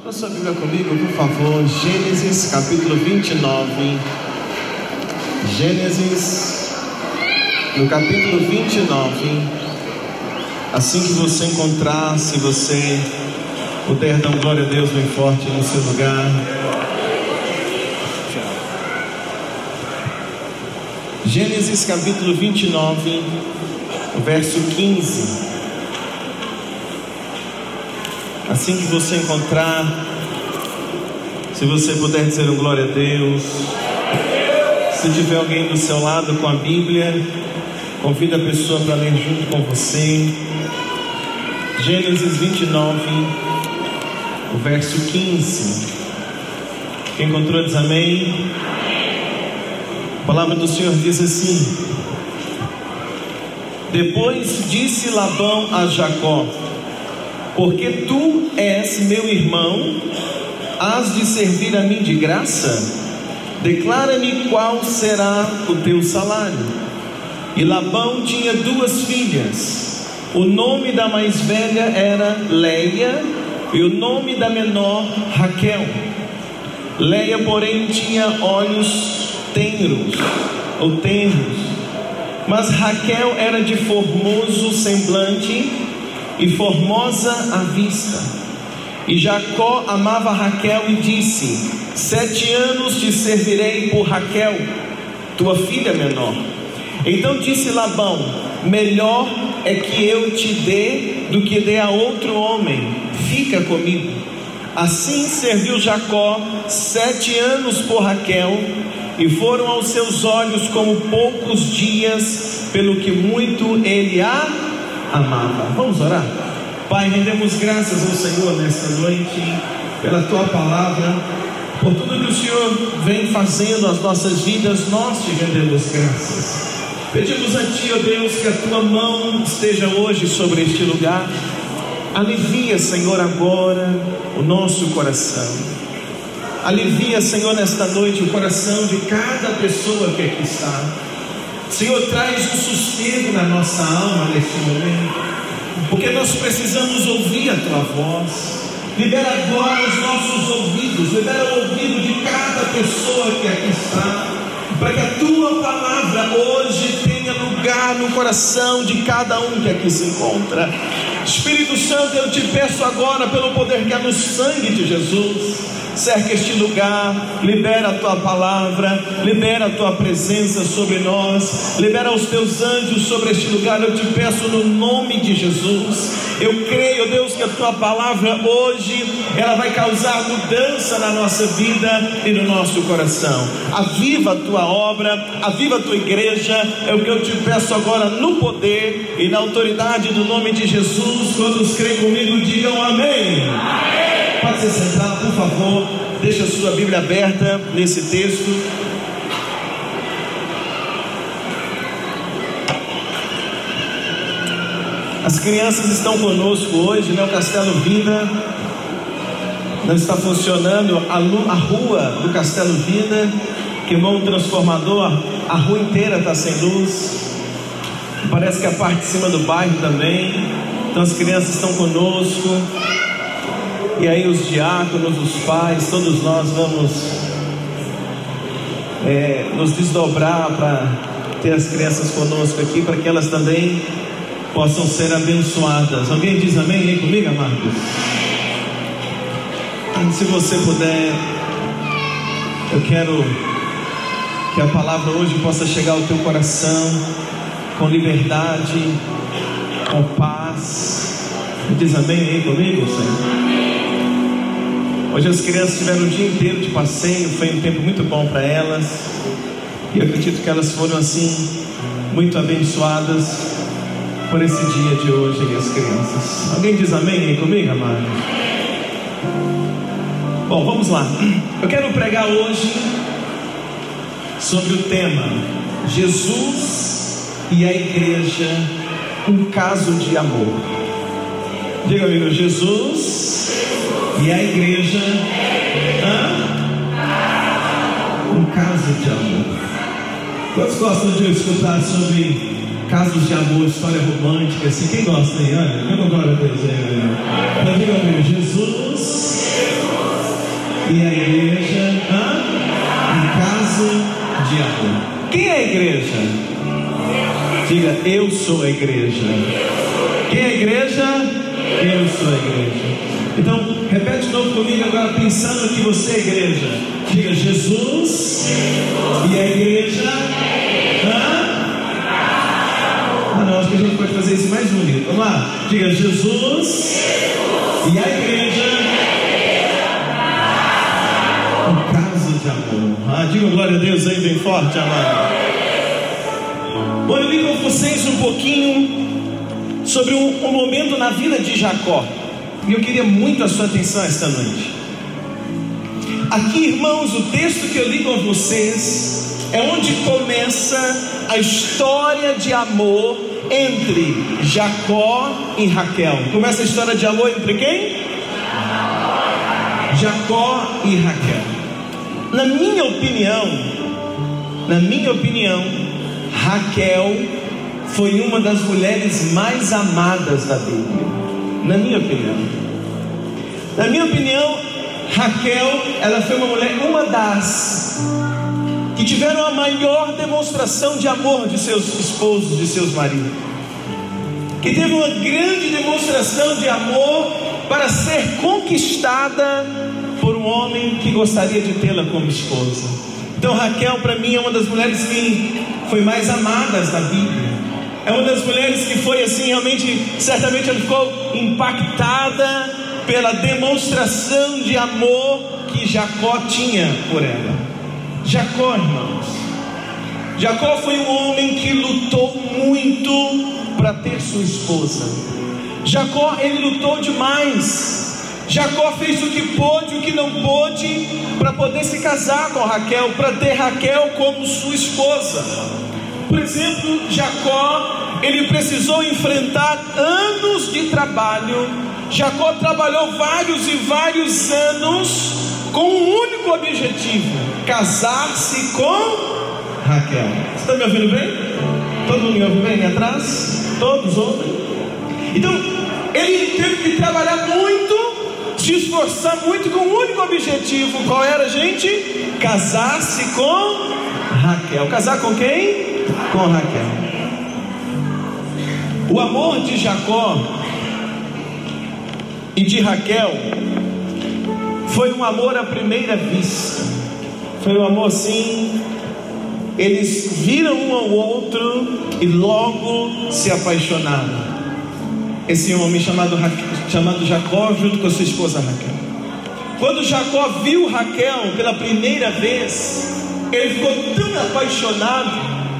Abra sua Bíblia comigo, por favor. Gênesis capítulo 29. Gênesis, no capítulo 29. Assim que você encontrar, se você puder dar glória a Deus bem forte no seu lugar. Gênesis capítulo 29, verso 15. Assim que você encontrar, se você puder dizer um glória a Deus. Se tiver alguém do seu lado com a Bíblia, convida a pessoa para ler junto com você. Gênesis 29, o verso 15. Quem encontrou diz amém. A palavra do Senhor diz assim: Depois disse Labão a Jacó: porque tu és meu irmão, has de servir a mim de graça? Declara-me qual será o teu salário. E Labão tinha duas filhas. O nome da mais velha era Leia e o nome da menor Raquel. Leia, porém, tinha olhos tenros ou tenros, mas Raquel era de formoso semblante e formosa à vista. E Jacó amava Raquel e disse: Sete anos te servirei por Raquel, tua filha menor. Então disse Labão: Melhor é que eu te dê do que dê a outro homem, fica comigo. Assim serviu Jacó sete anos por Raquel, e foram aos seus olhos como poucos dias, pelo que muito ele a amava. Vamos orar? Pai, rendemos graças ao Senhor nesta noite, pela tua palavra, por tudo que o Senhor vem fazendo nas nossas vidas, nós te rendemos graças. Pedimos a Ti, ó Deus, que a tua mão esteja hoje sobre este lugar. Alivia, Senhor, agora o nosso coração. Alivia, Senhor, nesta noite o coração de cada pessoa que aqui está. Senhor, traz um sossego na nossa alma neste momento, porque nós precisamos ouvir a tua voz. Libera agora os nossos ouvidos, libera o ouvido de cada pessoa que aqui está, para que a tua palavra hoje tenha lugar no coração de cada um que aqui se encontra. Espírito Santo, eu te peço agora, pelo poder que há no sangue de Jesus cerca este lugar, libera a tua palavra, libera a tua presença sobre nós, libera os teus anjos sobre este lugar. Eu te peço no nome de Jesus. Eu creio, Deus, que a tua palavra hoje ela vai causar mudança na nossa vida e no nosso coração. Aviva a tua obra, aviva a tua igreja. É o que eu te peço agora no poder e na autoridade do nome de Jesus. Quando creem comigo, digam amém. amém. Pode se sentar, por favor. Deixa a sua Bíblia aberta nesse texto. As crianças estão conosco hoje, né? O Castelo Vida não está funcionando. A, a rua do Castelo Vida queimou um transformador, a rua inteira está sem luz. Parece que a parte de cima do bairro também. Então as crianças estão conosco. E aí os diáconos, os pais, todos nós vamos é, nos desdobrar para ter as crianças conosco aqui, para que elas também possam ser abençoadas. Alguém diz amém aí comigo, amados? Se você puder, eu quero que a palavra hoje possa chegar ao teu coração com liberdade, com paz. Diz amém aí comigo, Senhor? Hoje as crianças tiveram o dia inteiro de passeio, foi um tempo muito bom para elas. E eu acredito que elas foram assim, muito abençoadas por esse dia de hoje as crianças. Alguém diz amém aí comigo, amado? Bom, vamos lá. Eu quero pregar hoje sobre o tema Jesus e a igreja, um caso de amor. Diga amigo, Jesus e a igreja, hã? um caso de amor. Quantos gostam de escutar sobre casos de amor, história romântica, assim? Quem gosta aí? Olha, eu glória a Deus aí, diga comigo, Jesus e a igreja igreja? Diga, eu sou a igreja. Quem é a igreja? Eu sou a igreja. Então, repete de novo comigo agora, pensando que você é a igreja. Diga, Jesus e a igreja. Hã? Ah, não, acho que a gente pode fazer isso mais bonito. Vamos lá. Diga, Jesus e a igreja. Um caso de amor. Ah, diga glória a Deus aí bem forte, amado. Bom, eu li com vocês um pouquinho sobre um, um momento na vida de Jacó. E eu queria muito a sua atenção esta noite. Aqui, irmãos, o texto que eu li com vocês é onde começa a história de amor entre Jacó e Raquel. Começa a história de amor entre quem? Jacó e Raquel. Na minha opinião, na minha opinião, Raquel foi uma das mulheres mais amadas da Bíblia. Na minha opinião. Na minha opinião, Raquel, ela foi uma mulher, uma das que tiveram a maior demonstração de amor de seus esposos, de seus maridos. Que teve uma grande demonstração de amor para ser conquistada por um homem que gostaria de tê-la como esposa. Então Raquel para mim é uma das mulheres que foi mais amadas da Bíblia. É uma das mulheres que foi assim, realmente, certamente ela ficou impactada pela demonstração de amor que Jacó tinha por ela. Jacó, irmãos. Jacó foi um homem que lutou muito para ter sua esposa. Jacó, ele lutou demais. Jacó fez o que pôde, o que não pôde, para poder se casar com Raquel, para ter Raquel como sua esposa. Por exemplo, Jacó, ele precisou enfrentar anos de trabalho. Jacó trabalhou vários e vários anos com um único objetivo: casar-se com Raquel. Você está me ouvindo bem? Todo mundo me ouve bem atrás? Todos ouvem? Então, ele teve que trabalhar muito, se esforçar muito com um único objetivo. Qual era, gente? Casar-se com Raquel. Casar com quem? Com Raquel. O amor de Jacó e de Raquel foi um amor à primeira vista. Foi um amor assim. Eles viram um ao outro e logo se apaixonaram. Esse homem chamado, chamado Jacó, junto com a sua esposa Raquel. Quando Jacó viu Raquel pela primeira vez, ele ficou tão apaixonado,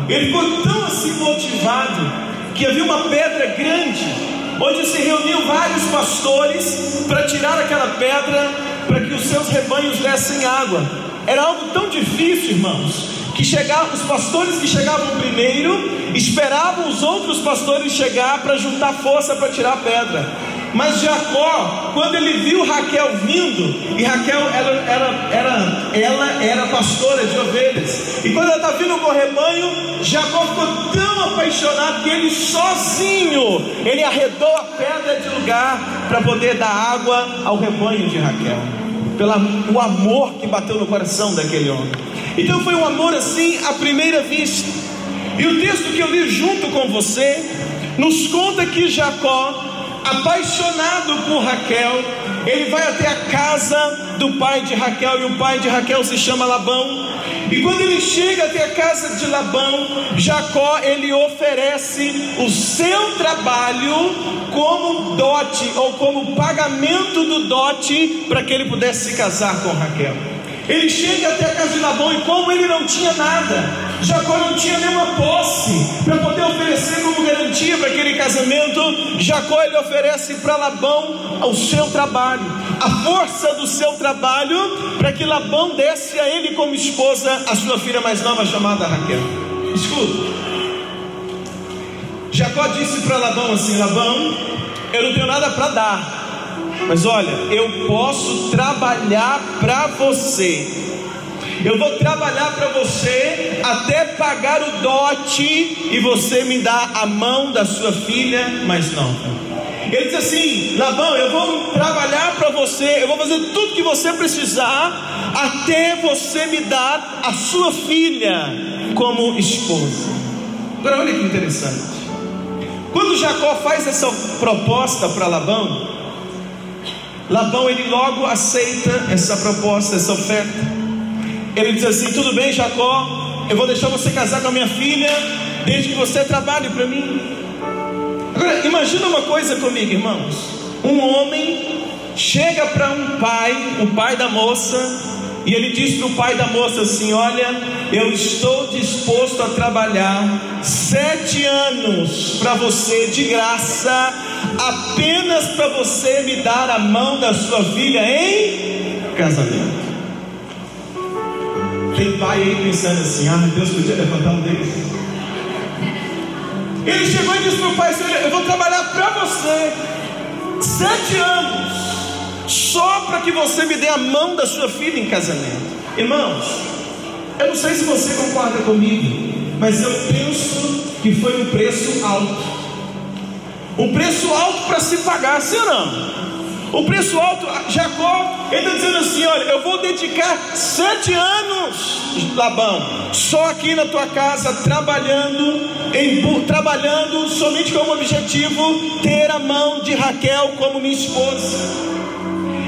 ele ficou tão assim motivado, que havia uma pedra grande, onde se reuniam vários pastores para tirar aquela pedra, para que os seus rebanhos dessem água. Era algo tão difícil, irmãos, que chegavam, os pastores que chegavam primeiro esperavam os outros pastores chegar para juntar força para tirar a pedra. Mas Jacó, quando ele viu Raquel vindo, e Raquel ela era, era, ela era pastora de ovelhas, e quando ela está vindo com o rebanho, Jacó ficou tão apaixonado que ele sozinho, ele arredou a pedra de lugar para poder dar água ao rebanho de Raquel, pelo amor que bateu no coração daquele homem. Então foi um amor assim à primeira vista. E o texto que eu li junto com você nos conta que Jacó apaixonado por Raquel, ele vai até a casa do pai de Raquel, e o pai de Raquel se chama Labão. E quando ele chega até a casa de Labão, Jacó ele oferece o seu trabalho como dote ou como pagamento do dote para que ele pudesse se casar com Raquel. Ele chega até a casa de Labão e como ele não tinha nada, Jacó não tinha nenhuma posse para poder oferecer como garantia para aquele casamento. Jacó ele oferece para Labão o seu trabalho, a força do seu trabalho, para que Labão desse a ele como esposa a sua filha mais nova chamada Raquel. Escuta. Jacó disse para Labão assim: Labão, eu não tenho nada para dar. Mas olha, eu posso trabalhar para você. Eu vou trabalhar para você até pagar o dote e você me dá a mão da sua filha mais nova. Ele diz assim: Labão, eu vou trabalhar para você, eu vou fazer tudo que você precisar, até você me dar a sua filha como esposa. Agora, olha que interessante. Quando Jacó faz essa proposta para Labão, Labão ele logo aceita essa proposta, essa oferta. Ele diz assim: Tudo bem, Jacó, eu vou deixar você casar com a minha filha, desde que você trabalhe para mim. Agora, imagina uma coisa comigo, irmãos. Um homem chega para um pai, o pai da moça, e ele diz para o pai da moça assim: Olha, eu estou disposto a trabalhar sete anos para você de graça, apenas para você me dar a mão da sua filha em casamento. Tem pai aí pensando assim: Ah, Deus podia levantar um deles. Ele chegou e disse para o pai: Eu vou trabalhar para você sete anos só para que você me dê a mão da sua filha em casamento. Irmãos, eu não sei se você concorda comigo, mas eu penso que foi um preço alto. Um preço alto para se pagar, sim ou não? O preço alto, Jacó, ele está dizendo assim: olha, eu vou dedicar sete anos, Labão, só aqui na tua casa, trabalhando, em, trabalhando somente com o objetivo ter a mão de Raquel como minha esposa.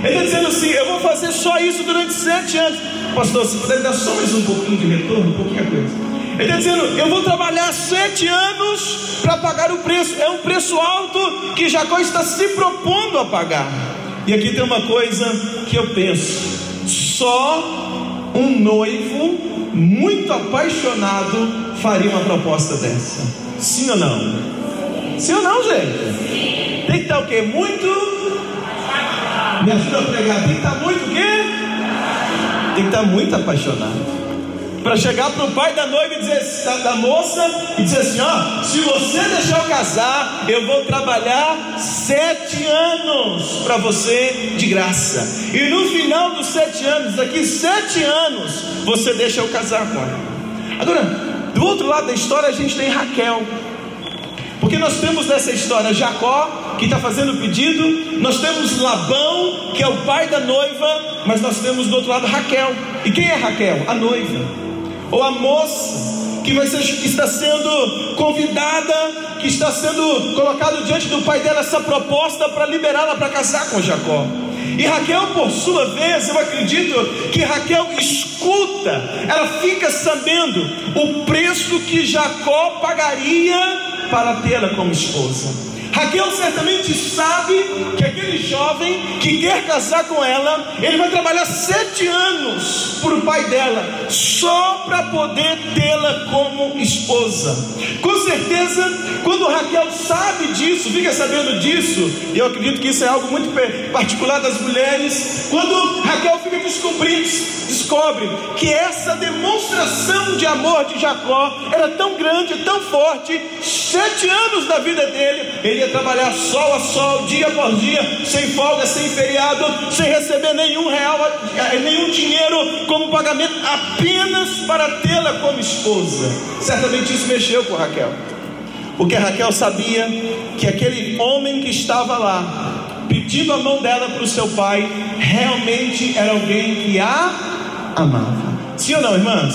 Ele está dizendo assim: eu vou fazer só isso durante sete anos. Pastor, se puder dar só mais um pouquinho de retorno, um pouquinho a coisa. Ele está dizendo: eu vou trabalhar sete anos para pagar o preço. É um preço alto que Jacó está se propondo a pagar. E aqui tem uma coisa que eu penso: só um noivo muito apaixonado faria uma proposta dessa. Sim ou não? Sim ou não, gente? Tem que estar o quê? Muito me ajuda a pregar. Tem que estar muito o quê? Tem que estar muito apaixonado. Para chegar para o pai da noiva e dizer, da, da, moça e dizer assim: ó, se você deixar eu casar, eu vou trabalhar sete anos para você de graça. E no final dos sete anos, daqui sete anos, você deixa eu casar com ela. Agora, do outro lado da história, a gente tem Raquel. Porque nós temos nessa história Jacó, que está fazendo o pedido, nós temos Labão, que é o pai da noiva, mas nós temos do outro lado Raquel. E quem é Raquel? A noiva, ou a moça, que, vai ser, que está sendo convidada, que está sendo colocado diante do pai dela essa proposta para liberá-la para casar com Jacó. E Raquel, por sua vez, eu acredito que Raquel escuta, ela fica sabendo o preço que Jacó pagaria para tê-la como esposa. Raquel certamente sabe que aquele jovem que quer casar com ela, ele vai trabalhar sete anos para o pai dela, só para poder tê-la como esposa. Com certeza, quando Raquel sabe disso, fica sabendo disso, e eu acredito que isso é algo muito particular das mulheres, quando Raquel fica descobrindo, descobre que essa demonstração de amor de Jacó era tão grande, tão forte, sete anos da vida dele, ele trabalhar sol a sol, dia após dia, sem folga, sem feriado, sem receber nenhum real, eh, nenhum dinheiro como pagamento, apenas para tê-la como esposa. Certamente isso mexeu com Raquel, porque Raquel sabia que aquele homem que estava lá, pedindo a mão dela para o seu pai, realmente era alguém que a amava. Sim ou não, irmãs?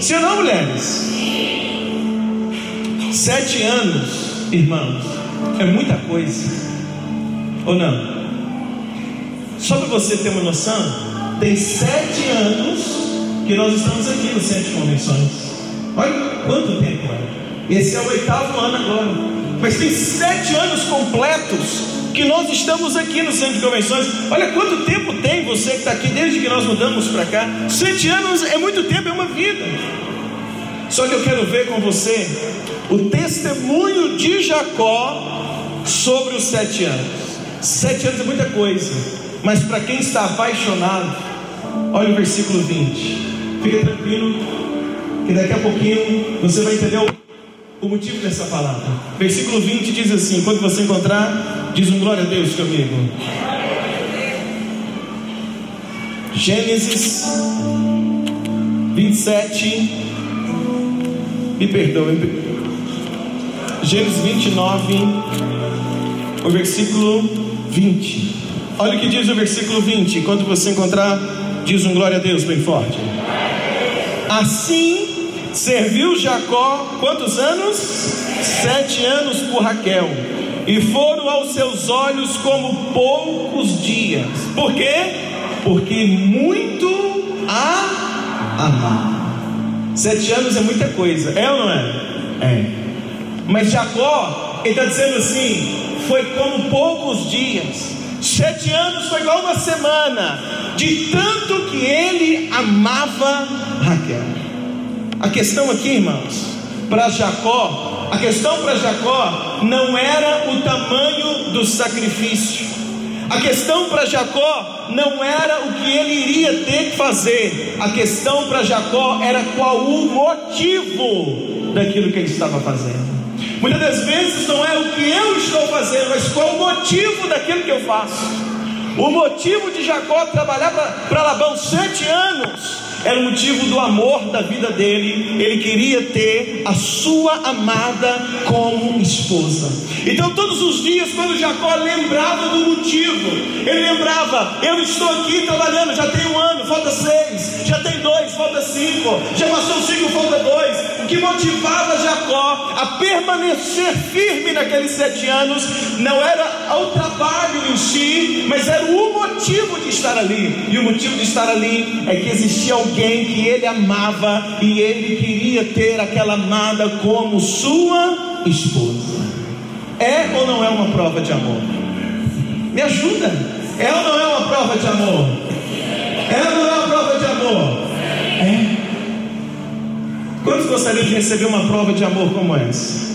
Sim ou não, mulheres? Sete anos, irmãos, é muita coisa. Ou não? Só para você ter uma noção, tem sete anos que nós estamos aqui no Centro de Convenções. Olha quanto tempo é. Esse é o oitavo ano agora. Mas tem sete anos completos que nós estamos aqui no Centro de Convenções. Olha quanto tempo tem você que está aqui desde que nós mudamos para cá. Sete anos é muito tempo, é uma vida. Só que eu quero ver com você o testemunho de Jacó sobre os sete anos. Sete anos é muita coisa, mas para quem está apaixonado, olha o versículo 20. Fica tranquilo, que daqui a pouquinho você vai entender o, o motivo dessa palavra. Versículo 20 diz assim: quando você encontrar, diz um glória a Deus comigo. Gênesis 27 me perdoe. Gênesis 29, o versículo 20. Olha o que diz o versículo 20. Enquanto você encontrar, diz um glória a Deus bem forte. Assim serviu Jacó quantos anos? Sete anos por Raquel. E foram aos seus olhos como poucos dias. Por quê? Porque muito a amar. Sete anos é muita coisa, é ou não é? É. Mas Jacó, ele está dizendo assim: foi como poucos dias. Sete anos foi igual uma semana, de tanto que ele amava Raquel. A questão aqui, irmãos, para Jacó, a questão para Jacó não era o tamanho do sacrifício. A questão para Jacó não era o que ele iria ter que fazer. A questão para Jacó era qual o motivo daquilo que ele estava fazendo. Muitas das vezes não é o que eu estou fazendo, mas qual o motivo daquilo que eu faço. O motivo de Jacó trabalhar para Labão sete anos era o motivo do amor da vida dele. Ele queria ter a sua amada como esposa. Então, todos os dias, quando Jacó lembrava do motivo, ele lembrava: Eu estou aqui trabalhando, já tem um ano, falta seis, já tem dois, falta cinco, já passou cinco, falta dois. Que motivava Jacó a permanecer firme naqueles sete anos não era o trabalho em si, mas era o motivo de estar ali. E o motivo de estar ali é que existia alguém que ele amava e ele queria ter aquela amada como sua esposa. É ou não é uma prova de amor? Me ajuda. É ou não é uma prova de amor? É ou não é uma prova de amor? Quantos gostariam de receber uma prova de amor como essa?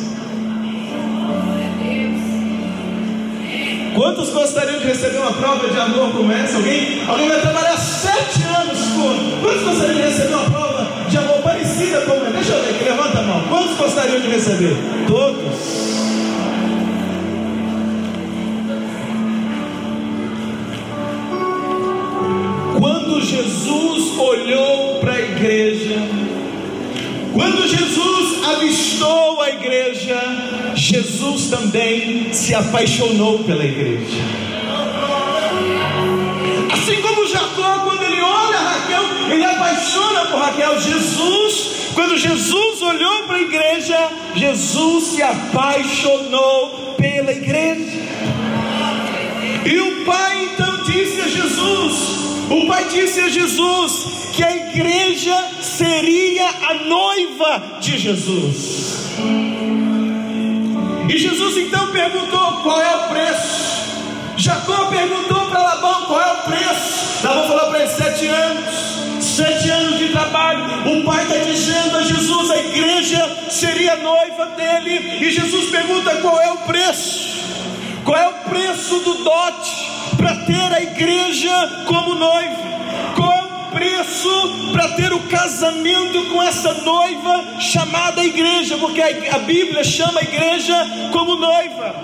Quantos gostariam de receber uma prova de amor como essa? Alguém, alguém vai trabalhar sete anos com. Quantos gostariam de receber uma prova de amor parecida com essa? Deixa eu ver aqui, levanta a mão. Quantos gostariam de receber? Todos. Quando Jesus olhou para a igreja, quando Jesus avistou a igreja, Jesus também se apaixonou pela igreja. Assim como Jacó, quando ele olha Raquel, ele apaixona por Raquel. Jesus, quando Jesus olhou para a igreja, Jesus se apaixonou pela igreja. E o Pai então disse a Jesus: o Pai disse a Jesus que a igreja seria a noiva de Jesus. E Jesus então perguntou qual é o preço. Jacó perguntou para Labão qual é o preço. Labão falou para ele: sete anos, sete anos de trabalho. O pai está dizendo a Jesus: a igreja seria a noiva dele. E Jesus pergunta qual é o preço. Qual é o preço do dote para ter a igreja como noiva? Qual o preço para ter o casamento com essa noiva chamada igreja? Porque a Bíblia chama a igreja como noiva.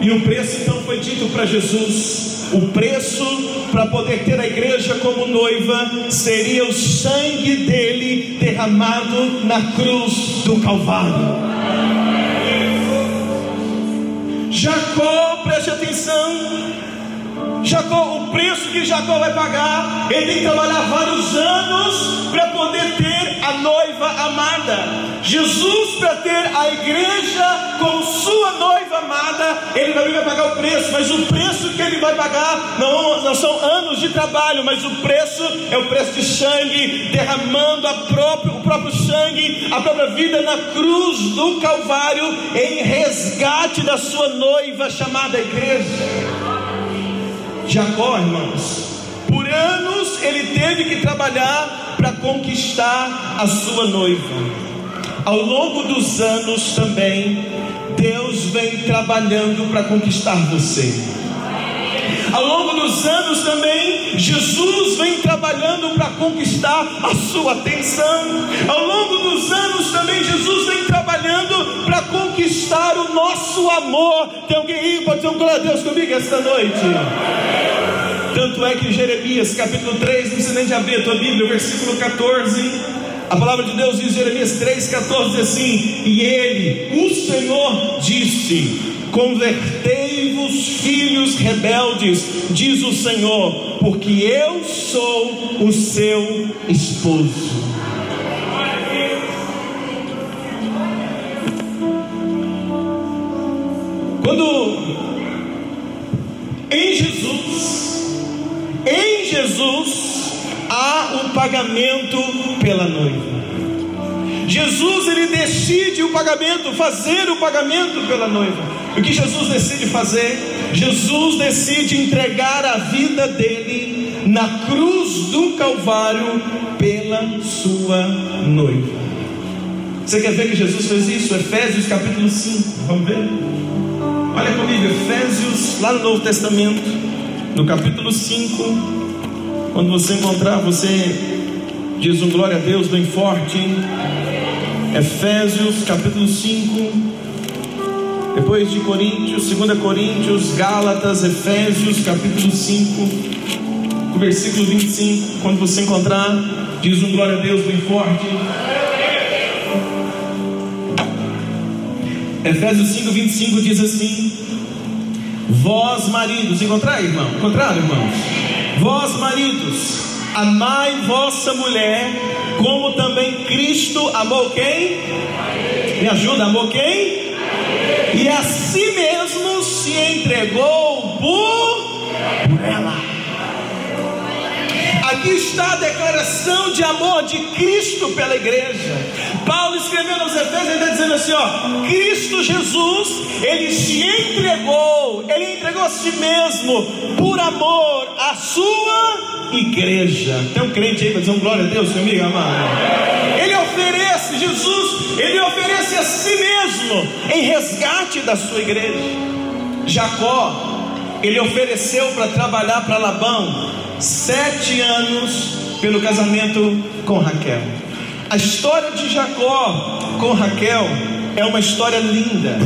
E o preço então foi dito para Jesus: o preço para poder ter a igreja como noiva seria o sangue dele derramado na cruz do Calvário. Jacó, preste atenção. Jacó, o preço que Jacó vai pagar, ele tem que trabalhar vários anos para poder ter a noiva amada. Jesus, para ter a igreja como sua noiva amada, ele também vai pagar o preço, mas o preço que ele vai pagar não, não são anos de trabalho, mas o preço é o preço de sangue, derramando o próprio sangue, a própria vida na cruz do Calvário, em resgate da sua noiva chamada igreja. Jacó, irmãos, por anos ele teve que trabalhar para conquistar a sua noiva. Ao longo dos anos também, Deus vem trabalhando para conquistar você. Ao longo dos anos também, Jesus vem trabalhando para conquistar a sua atenção. Ao longo dos anos também, Jesus vem trabalhando conquistar o nosso amor. Tem alguém aí? Pode ter um glória a Deus comigo esta noite. Tanto é que Jeremias capítulo 3, não precisa nem de abrir a tua Bíblia, versículo 14. A palavra de Deus diz, Jeremias 3,14 diz assim: E ele, o Senhor, disse: Convertei-vos os filhos rebeldes, diz o Senhor, porque eu sou o seu esposo. Quando em Jesus, em Jesus há um pagamento pela noiva. Jesus ele decide o pagamento, fazer o pagamento pela noiva. O que Jesus decide fazer? Jesus decide entregar a vida dele na cruz do Calvário pela sua noiva. Você quer ver que Jesus fez isso? Efésios capítulo 5. Vamos ver? Olha comigo, Efésios, lá no Novo Testamento, no capítulo 5. Quando você encontrar, você diz um glória a Deus bem forte. Efésios capítulo 5. Depois de Coríntios, 2 Coríntios, Gálatas, Efésios capítulo 5, versículo 25. Quando você encontrar, diz um glória a Deus bem forte. Efésios 5, 25 diz assim: Vós maridos, encontrar, irmão? Encontraram, irmãos? Vós maridos, amai vossa mulher, como também Cristo amou quem? Me ajuda, amou quem? E a si mesmo se entregou por, por ela. Aqui está a declaração de amor de Cristo pela igreja. Paulo escrevendo aos Efésios, ele está dizendo assim: ó, Cristo Jesus, ele se entregou, ele entregou a si mesmo por amor à sua igreja. Tem um crente aí para dizer um glória a Deus comigo, amado? Ele oferece, Jesus, ele oferece a si mesmo em resgate da sua igreja. Jacó, ele ofereceu para trabalhar para Labão sete anos pelo casamento com Raquel. A história de Jacó com Raquel é uma história linda.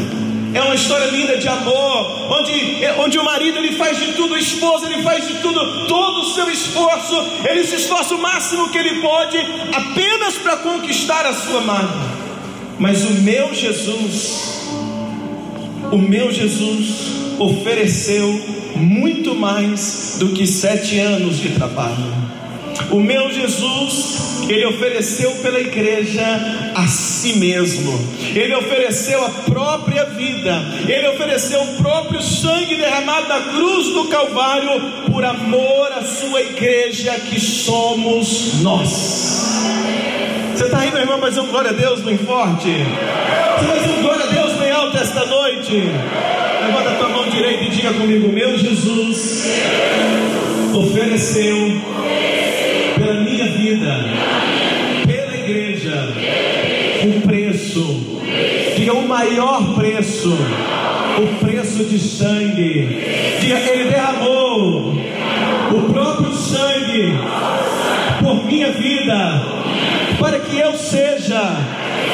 É uma história linda de amor, onde, onde o marido ele faz de tudo, o esposo ele faz de tudo, todo o seu esforço, ele se esforça o máximo que ele pode, apenas para conquistar a sua amada. Mas o meu Jesus, o meu Jesus ofereceu muito mais do que sete anos de trabalho. O meu Jesus, ele ofereceu pela igreja a si mesmo, ele ofereceu a própria vida, ele ofereceu o próprio sangue derramado na cruz do Calvário por amor à sua igreja que somos nós. Você está aí, meu irmão, mas um glória a Deus bem forte? Você dizer um glória a Deus bem alto esta noite? Levanta a tua mão direita e diga comigo: Meu Jesus ofereceu pela minha vida, pela igreja, um preço. Diga o maior preço, o preço de sangue. Diga, Ele derramou o próprio sangue por minha vida, para que eu seja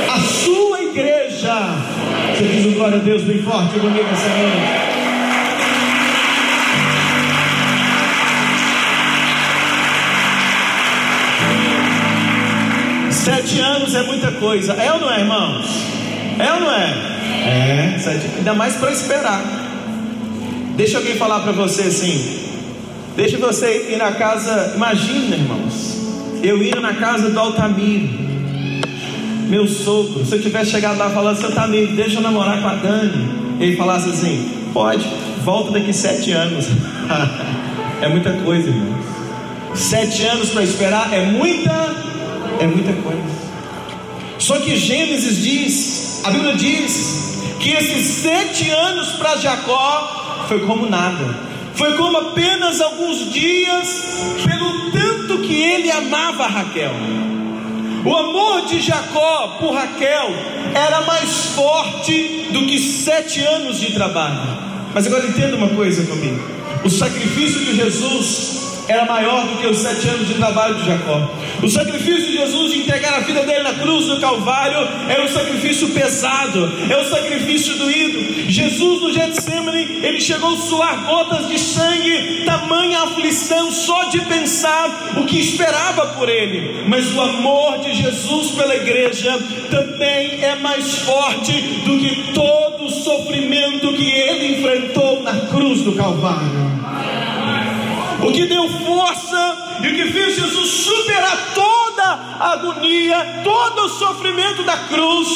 a sua igreja você diz um glória a Deus bem forte comigo essa noite. Sete anos é muita coisa. É ou não é, irmãos? É ou não é? É, sete, ainda mais para esperar. Deixa alguém falar para você assim. Deixa você ir na casa. Imagina, irmãos. Eu ia na casa do Altamiro meu sogro, se eu tivesse chegado lá falando, seu amigo, deixa eu namorar com a Dani, ele falasse assim: pode, volta daqui sete anos. é muita coisa, irmão. Sete anos para esperar é muita, é muita coisa. Só que Gênesis diz, a Bíblia diz, que esses sete anos para Jacó foi como nada. Foi como apenas alguns dias, pelo tanto que ele amava Raquel. O amor de Jacó por Raquel era mais forte do que sete anos de trabalho. Mas agora entenda uma coisa comigo: o sacrifício de Jesus era maior do que os sete anos de trabalho de Jacó. O sacrifício de Jesus de entregar a vida dele na cruz do Calvário era um sacrifício pesado, é um sacrifício doído. Jesus no Getsemane, ele chegou a suar gotas de sangue, tamanha aflição só de pensar o que esperava por ele. Mas o amor de Jesus pela igreja também é mais forte do que todo o sofrimento que ele enfrentou na cruz do Calvário. O que deu força e o que fez Jesus superar toda a agonia, todo o sofrimento da cruz,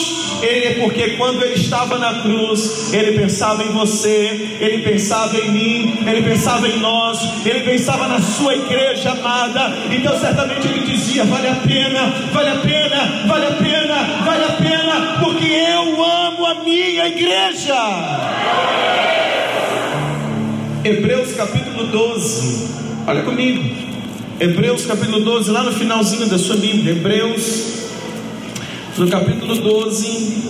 ele é porque quando ele estava na cruz, ele pensava em você, ele pensava em mim, ele pensava em nós, ele pensava na sua igreja amada. Então certamente ele dizia: vale a pena, vale a pena, vale a pena, vale a pena, porque eu amo a minha igreja. Hebreus capítulo 12, olha comigo. Hebreus capítulo 12, lá no finalzinho da sua Bíblia. Hebreus, no capítulo 12,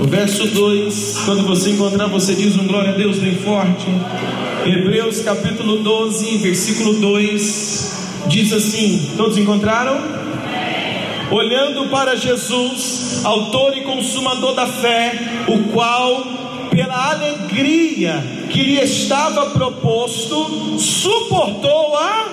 o verso 2. Quando você encontrar, você diz um glória a Deus bem forte. Hebreus capítulo 12, versículo 2, diz assim: Todos encontraram? Olhando para Jesus, Autor e Consumador da fé, o qual pela alegria que lhe estava proposto, suportou a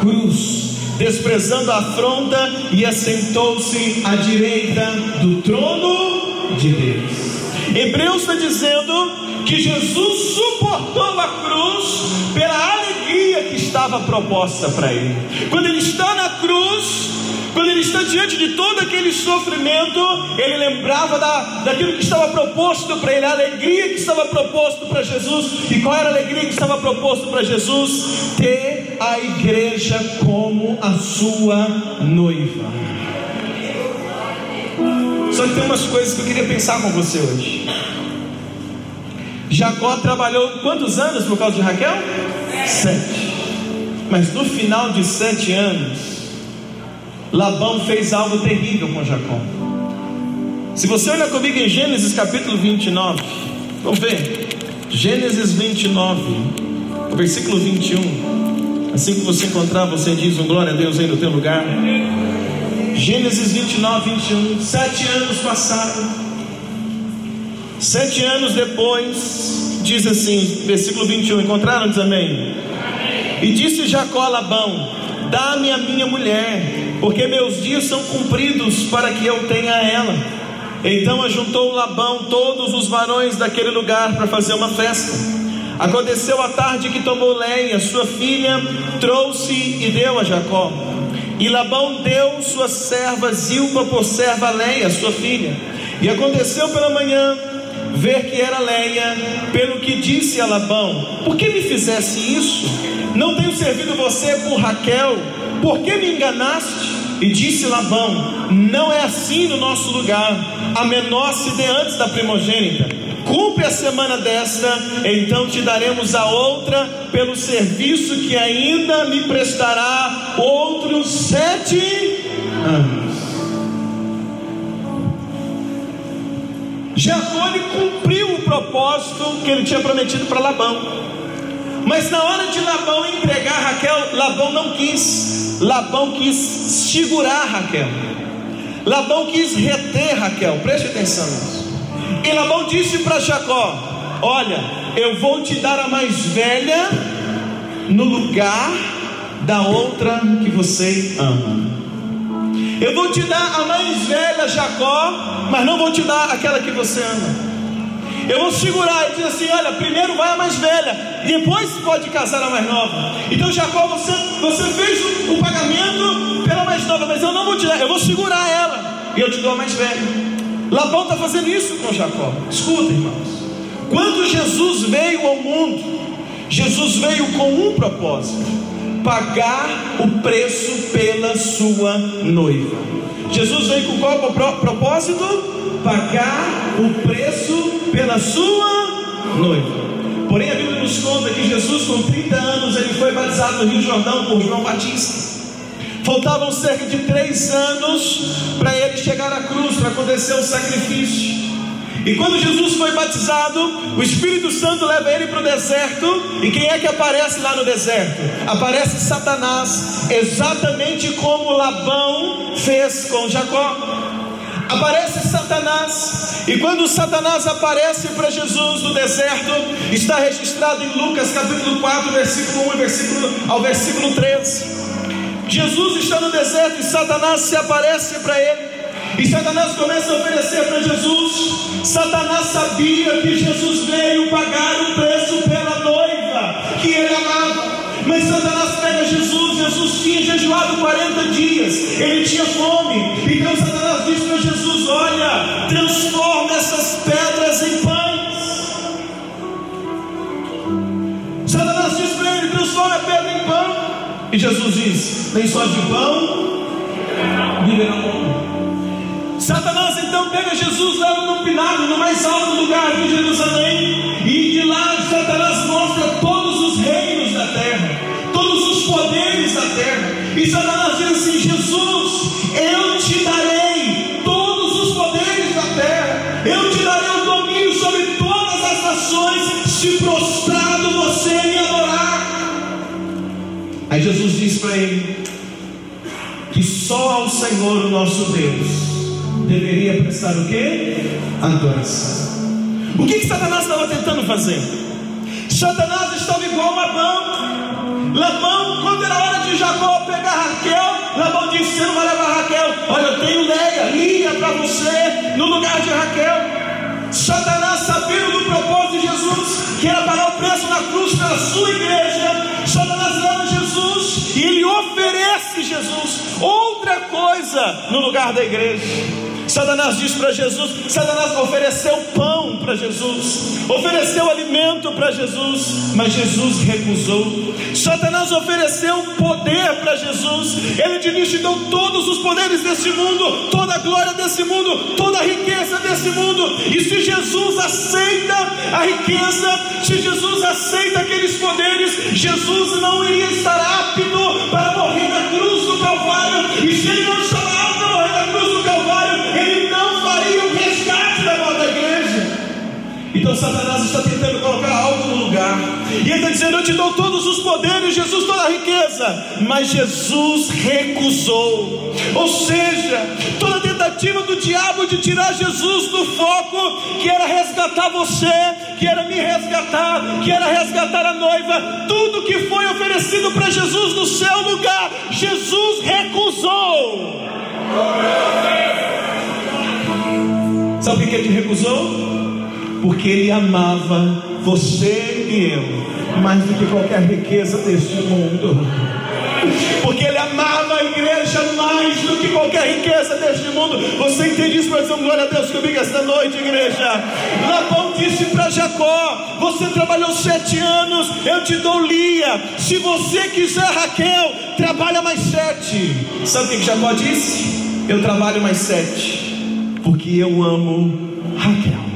cruz, desprezando a afronta e assentou-se à direita do trono de Deus. Hebreus está dizendo que Jesus suportou a cruz pela alegria que estava proposta para ele. Quando ele está na cruz, quando ele está diante de todo aquele sofrimento, ele lembrava da, daquilo que estava proposto para ele, a alegria que estava proposto para Jesus. E qual era a alegria que estava proposto para Jesus? Ter a igreja como a sua noiva. Só que tem umas coisas que eu queria pensar com você hoje. Jacó trabalhou quantos anos por causa de Raquel? Sete. Mas no final de sete anos, Labão fez algo terrível com Jacó. Se você olhar comigo em Gênesis capítulo 29, vamos ver. Gênesis 29, versículo 21. Assim que você encontrar, você diz um glória a Deus aí no teu lugar. Gênesis 29, 21. Sete anos passaram. Sete anos depois, diz assim, versículo 21. Encontraram? Diz amém. E disse Jacó a Labão: Dá-me a minha mulher porque meus dias são cumpridos para que eu tenha ela. Então ajuntou Labão todos os varões daquele lugar para fazer uma festa. Aconteceu a tarde que tomou Leia, sua filha, trouxe e deu a Jacó. E Labão deu sua serva Zilpa por serva Leia, sua filha. E aconteceu pela manhã ver que era Leia, pelo que disse a Labão: Por que me fizesse isso? Não tenho servido você por Raquel por que me enganaste? E disse Labão: Não é assim no nosso lugar. A menor se dê antes da primogênita. Cumpre a semana desta, então te daremos a outra pelo serviço que ainda me prestará outros sete anos. Jacó ele cumpriu o propósito que ele tinha prometido para Labão. Mas na hora de Labão entregar Raquel, Labão não quis. Labão quis segurar Raquel. Labão quis reter Raquel. Preste atenção nisso. E Labão disse para Jacó: Olha, eu vou te dar a mais velha no lugar da outra que você ama. Eu vou te dar a mais velha, Jacó, mas não vou te dar aquela que você ama. Eu vou segurar e dizer assim: olha, primeiro vai a mais velha, depois pode casar a mais nova. Então, Jacó, você, você fez o, o pagamento pela mais nova, mas eu não vou te dar, eu vou segurar ela, e eu te dou a mais velha. Labão está fazendo isso com Jacó. Escuta, irmãos. Quando Jesus veio ao mundo, Jesus veio com um propósito: pagar o preço pela sua noiva. Jesus veio com qual propósito? Pagar o preço pela sua noiva. Porém, a Bíblia nos conta que Jesus, com 30 anos, ele foi batizado no Rio Jordão por João Batista. Faltavam cerca de três anos para ele chegar à cruz, para acontecer o sacrifício. E quando Jesus foi batizado, o Espírito Santo leva ele para o deserto. E quem é que aparece lá no deserto? Aparece Satanás, exatamente como Labão fez com Jacó. Aparece Satanás, e quando Satanás aparece para Jesus no deserto, está registrado em Lucas capítulo 4, versículo 1 versículo, ao versículo 3. Jesus está no deserto e Satanás se aparece para ele. E Satanás começa a oferecer para Jesus. Satanás sabia que Jesus veio pagar o preço pela noiva que ele amava. Mas Satanás pega Jesus, Jesus tinha jejuado 40 dias, ele tinha fome. Então Satanás diz para Jesus: Olha, transforma essas pedras em pães. Satanás diz para ele: Transforma a pedra em pão. E Jesus diz: Nem só de pão viverá o homem. Satanás então pega Jesus, leva no pináculo, no mais alto lugar de Jerusalém, e de lá Satanás mostra todos os reinos da terra, todos os poderes da terra. E Satanás diz assim: Jesus, eu te darei todos os poderes da terra, eu te darei o domínio sobre todas as nações, se prostrado você me adorar. Aí Jesus diz para ele que só ao Senhor o nosso Deus deveria prestar o que? Adoração. O que, que Satanás estava tentando fazer? Satanás estava igual Labão. Labão, quando era hora de Jacó pegar Raquel, Labão disse: Você não vai levar Raquel. Olha, eu tenho Leia, Lia para você, no lugar de Raquel. Satanás, sabendo do propósito de Jesus, que era pagar o preço na cruz pela sua igreja, Satanás leva Jesus e ele oferece Jesus outra coisa no lugar da igreja. Satanás diz para Jesus: Satanás ofereceu pão para Jesus, ofereceu alimento para Jesus, mas Jesus recusou. Satanás ofereceu poder para Jesus, ele disse: dou todos os poderes desse mundo, toda a glória desse mundo, toda a riqueza desse mundo. E se Jesus aceita a riqueza, se Jesus aceita aqueles poderes, Jesus não iria estar apto para morrer na cruz do Calvário, e se ele não Então Satanás está tentando colocar algo no lugar. E ele está dizendo: Eu te dou todos os poderes, Jesus, toda a riqueza. Mas Jesus recusou. Ou seja, toda tentativa do diabo de tirar Jesus do foco, que era resgatar você, que era me resgatar, que era resgatar a noiva, tudo que foi oferecido para Jesus no seu lugar, Jesus recusou. Sabe o que ele recusou? Porque ele amava você e eu mais do que qualquer riqueza deste mundo. Porque ele amava a igreja mais do que qualquer riqueza deste mundo. Você entende isso? Mas glória a Deus comigo esta noite, igreja. Labão disse para Jacó: Você trabalhou sete anos, eu te dou Lia. Se você quiser Raquel, trabalha mais sete. Sabe o que Jacó disse? Eu trabalho mais sete, porque eu amo Raquel.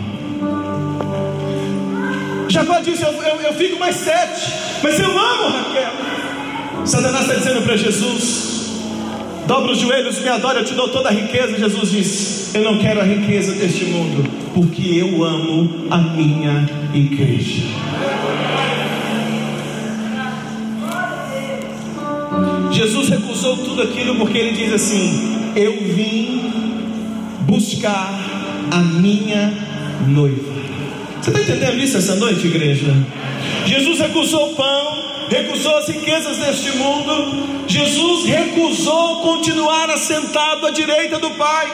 Jacó disse: eu, eu, eu fico mais sete, mas eu amo Raquel. Satanás está dizendo para Jesus: dobra os joelhos, me adora, eu te dou toda a riqueza. Jesus disse: Eu não quero a riqueza deste mundo, porque eu amo a minha igreja. Jesus recusou tudo aquilo porque ele diz assim: Eu vim buscar a minha noiva. Você está entendendo isso essa noite, igreja? Jesus recusou o pão, recusou as riquezas deste mundo, Jesus recusou continuar assentado à direita do Pai.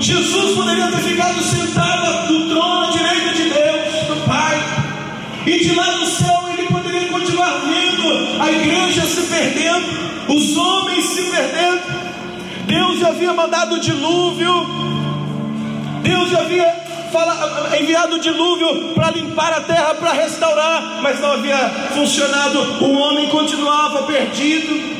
Jesus poderia ter ficado sentado no trono à direita de Deus, do Pai, e de lá no céu ele poderia continuar vendo a igreja se perdendo, os homens se perdendo. Deus já havia mandado o dilúvio, Deus já havia fala, enviado o dilúvio para limpar a terra, para restaurar, mas não havia funcionado, o homem continuava perdido.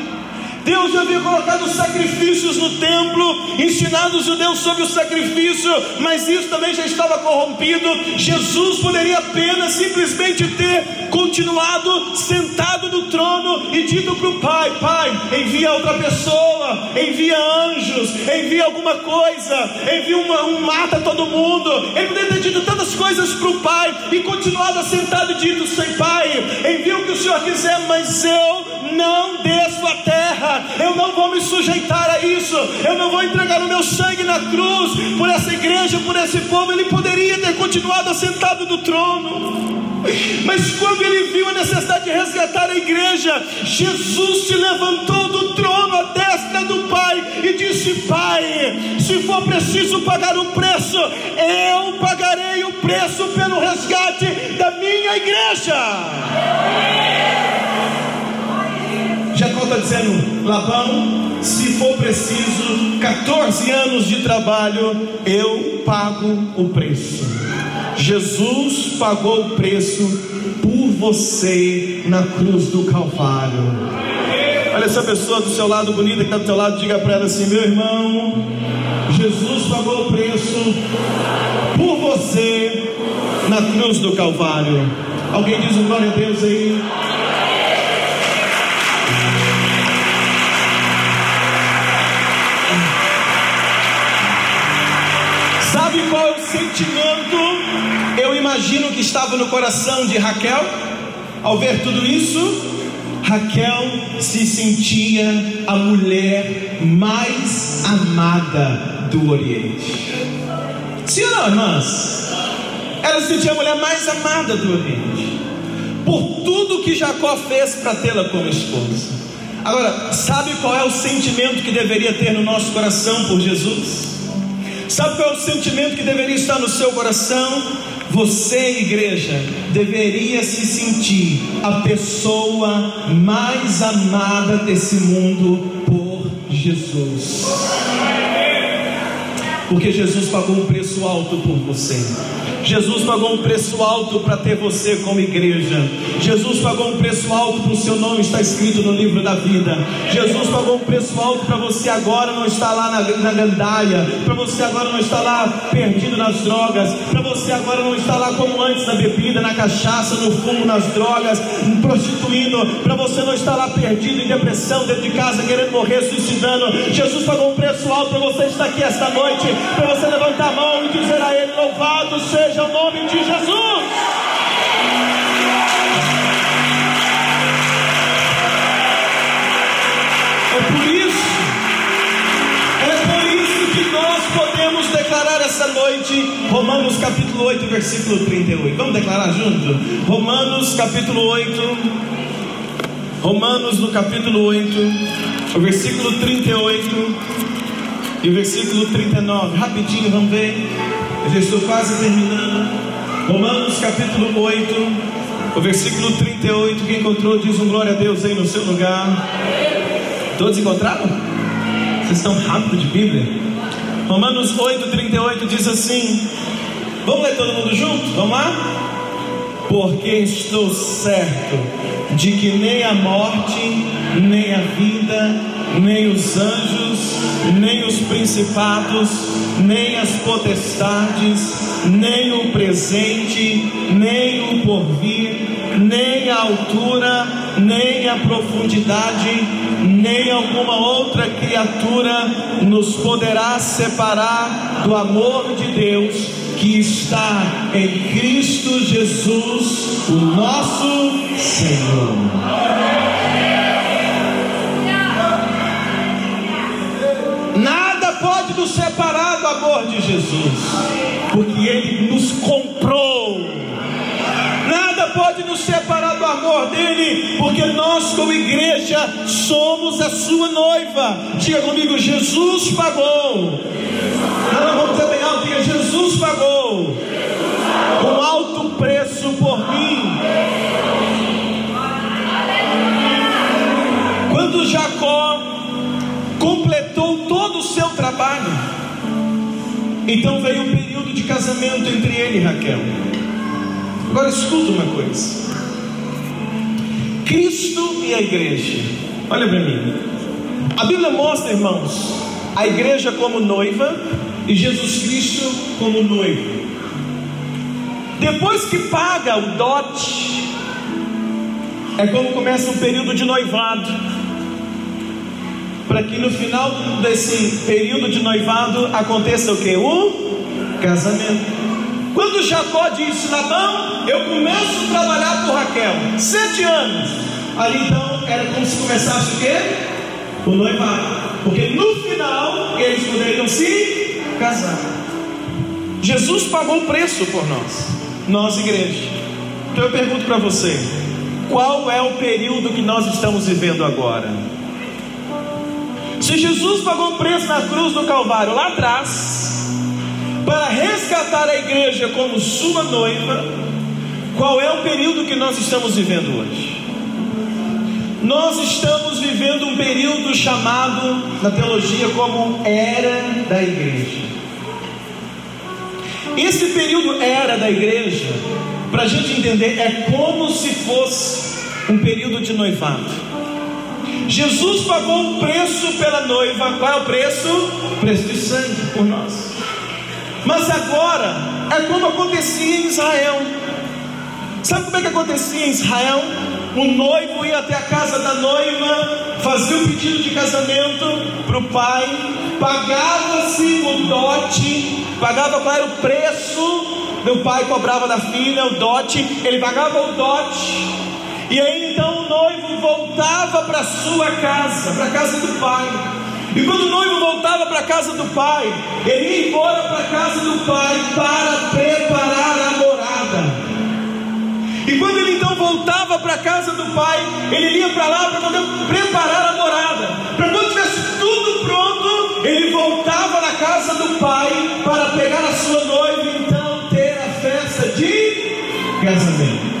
Deus havia colocado sacrifícios no templo, ensinado os judeus sobre o sacrifício, mas isso também já estava corrompido. Jesus poderia apenas simplesmente ter continuado sentado no trono e dito para o Pai: Pai, envia outra pessoa, envia anjos, envia alguma coisa, envia uma, um mata todo mundo. Ele poderia ter dito tantas coisas para o Pai e continuado sentado e dito: Sei, Pai, envia o que o Senhor quiser, mas eu não desço a terra, eu não vou me sujeitar a isso, eu não vou entregar o meu sangue na cruz por essa igreja, por esse povo. Ele poderia ter continuado assentado no trono. Mas quando ele viu a necessidade de resgatar a igreja, Jesus se levantou do trono à destra do Pai e disse: Pai, se for preciso pagar o preço, eu pagarei o preço pelo resgate da minha igreja. Jacó está dizendo: Labão, se for preciso 14 anos de trabalho, eu pago o preço. Jesus pagou o preço por você na cruz do Calvário. Olha essa pessoa do seu lado bonita que está do seu lado, diga para ela assim: meu irmão, Jesus pagou o preço por você na cruz do Calvário. Alguém diz um glória a Deus aí? Sabe qual é o sentimento? Eu imagino que estava no coração de Raquel ao ver tudo isso. Raquel se sentia a mulher mais amada do Oriente. Sim ou não, irmãs? Ela se sentia a mulher mais amada do Oriente. Por tudo que Jacó fez para tê-la como esposa. Agora, sabe qual é o sentimento que deveria ter no nosso coração por Jesus? Sabe qual é o sentimento que deveria estar no seu coração? Você, igreja, deveria se sentir a pessoa mais amada desse mundo por Jesus. Porque Jesus pagou um preço alto por você. Jesus pagou um preço alto para ter você como igreja. Jesus pagou um preço alto para o seu nome estar escrito no livro da vida. Jesus pagou um preço alto para você agora não estar lá na, na gandaia, para você agora não estar lá perdido nas drogas, para você agora não estar lá como antes na bebida, na cachaça, no fumo, nas drogas, prostituindo, para você não estar lá perdido em depressão, dentro de casa, querendo morrer, suicidando. Jesus pagou um preço alto para você estar aqui esta noite, para você levantar a mão e dizer a Ele: Louvado seja seja o nome de Jesus. É por isso, é por isso que nós podemos declarar essa noite, Romanos capítulo 8, versículo 38. Vamos declarar junto? Romanos capítulo 8, Romanos no capítulo 8, o versículo 38 e o versículo 39. Rapidinho, vamos ver. Eu já estou quase terminando. Romanos capítulo 8, o versículo 38. Quem encontrou, diz um glória a Deus aí no seu lugar. Todos encontraram? Vocês estão rápido de Bíblia? Romanos 8, 38 diz assim: Vamos ler todo mundo junto? Vamos lá? Porque estou certo de que nem a morte, nem a vida, nem os anjos, nem os principados, nem as potestades, nem o presente, nem o porvir, nem a altura, nem a profundidade, nem alguma outra criatura nos poderá separar do amor de Deus que está em Cristo Jesus, o nosso Senhor. pode nos separar do amor de Jesus, porque Ele nos comprou. Nada pode nos separar do amor dele, porque nós, como igreja, somos a sua noiva. Diga comigo: Jesus pagou. Não, vamos diga: Jesus pagou um alto preço por mim. Quando Jacó completou todo o seu trabalho. Então veio o período de casamento entre ele e Raquel. Agora escuta uma coisa: Cristo e a igreja. Olha para mim. A Bíblia mostra, irmãos, a igreja como noiva e Jesus Cristo como noivo. Depois que paga o dote, é quando começa um período de noivado. Para que no final desse período de noivado aconteça o que? O casamento. Quando Jacó disse, Labão, eu começo a trabalhar por Raquel, sete anos. Ali então era como se começasse o quê? O noivado. Porque no final eles poderiam se casar. Jesus pagou o preço por nós, nós igreja. Então eu pergunto para você: qual é o período que nós estamos vivendo agora? Se Jesus pagou o preço na cruz do Calvário lá atrás, para resgatar a igreja como sua noiva, qual é o período que nós estamos vivendo hoje? Nós estamos vivendo um período chamado na teologia como era da igreja. Esse período era da igreja, para a gente entender, é como se fosse um período de noivado. Jesus pagou um preço pela noiva, qual é o preço? O preço de sangue por nós. Mas agora é como acontecia em Israel. Sabe como é que acontecia em Israel? O noivo ia até a casa da noiva, fazia o pedido de casamento para o pai, pagava-se o dote, pagava era o preço, meu pai cobrava da filha o dote, ele pagava o dote, e aí então o noivo voltava para sua casa, para a casa do pai. E quando o noivo voltava para a casa do pai, ele ia embora para a casa do pai para preparar pai, ele ia para lá para poder preparar a morada. Para quando tivesse tudo pronto, ele voltava na casa do pai para pegar a sua noiva e então ter a festa de casamento.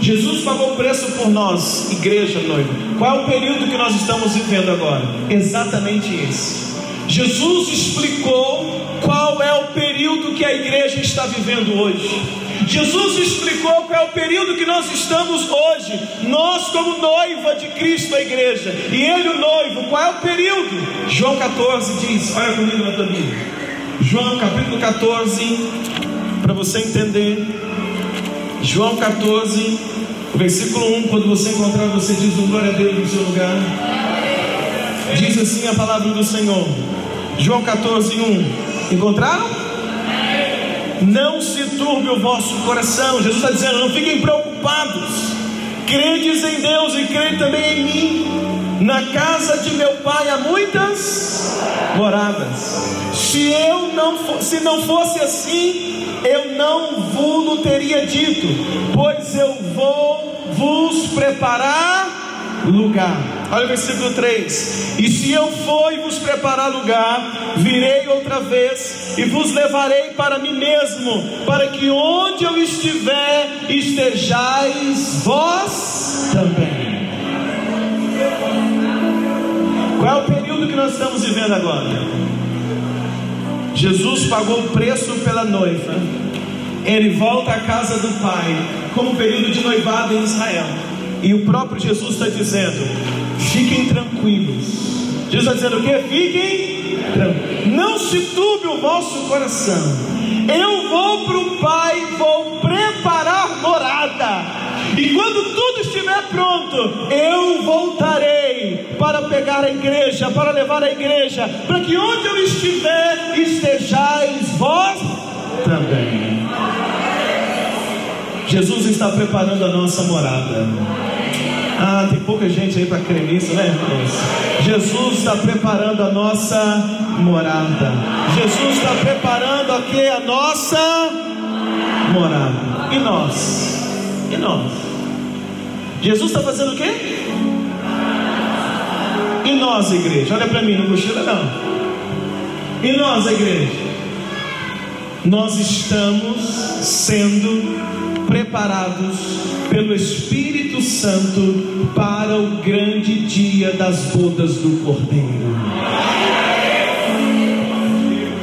Jesus pagou preço por nós, igreja noiva. Qual é o período que nós estamos vivendo agora? Exatamente esse. Jesus explicou qual é o período que a igreja está vivendo hoje. Jesus explicou qual é o período que nós estamos hoje, nós, como noiva de Cristo, a igreja, e ele, o noivo, qual é o período? João 14 diz: Olha comigo na tua Bíblia, João capítulo 14, para você entender. João 14, versículo 1, quando você encontrar, você diz glória a Deus no seu lugar. Diz assim a palavra do Senhor. João 14, 1. Encontraram? Não se turbe o vosso coração. Jesus está dizendo: não fiquem preocupados. Credes em Deus e crede também em mim. Na casa de meu pai há muitas moradas. Se eu não se não fosse assim, eu não vos teria dito, pois eu vou vos preparar lugar. Olha o versículo 3: E se eu for e vos preparar lugar, virei outra vez e vos levarei para mim mesmo, para que onde eu estiver, estejais vós também. Qual é o período que nós estamos vivendo agora? Jesus pagou o preço pela noiva. Ele volta à casa do Pai, como período de noivado em Israel. E o próprio Jesus está dizendo: fiquem tranquilos. Jesus está dizendo o que? Fiquem tranquilos. Não se turbe o vosso coração. Eu vou para o Pai, vou preparar morada. E quando tudo estiver pronto, eu voltarei para pegar a igreja, para levar a igreja, para que onde eu estiver, estejais vós também. Jesus está preparando a nossa morada. Ah, tem pouca gente aí para crer nisso, né, irmãos? Jesus está preparando a nossa morada. Jesus está preparando aqui a nossa morada. E nós? E nós? Jesus está fazendo o quê? E nós, igreja? Olha para mim, não cochila não. E nós, igreja? Nós estamos sendo preparados pelo Espírito Santo para o grande dia das bodas do Cordeiro.